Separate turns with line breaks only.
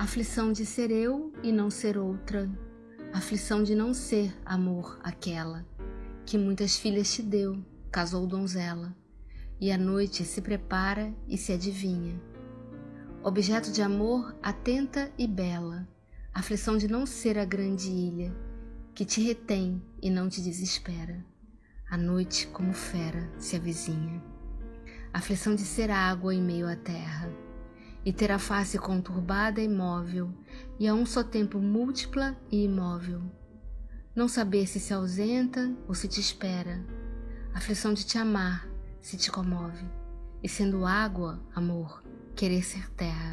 Aflição de ser eu e não ser outra, aflição de não ser, amor, aquela que muitas filhas te deu, casou donzela, e a noite se prepara e se adivinha. Objeto de amor atenta e bela, aflição de não ser a grande ilha que te retém e não te desespera. A noite, como fera, se avizinha. Aflição de ser água em meio à terra e ter a face conturbada e imóvel, e a um só tempo múltipla e imóvel. Não saber se se ausenta ou se te espera, aflição de te amar se te comove, e sendo água, amor, querer ser terra.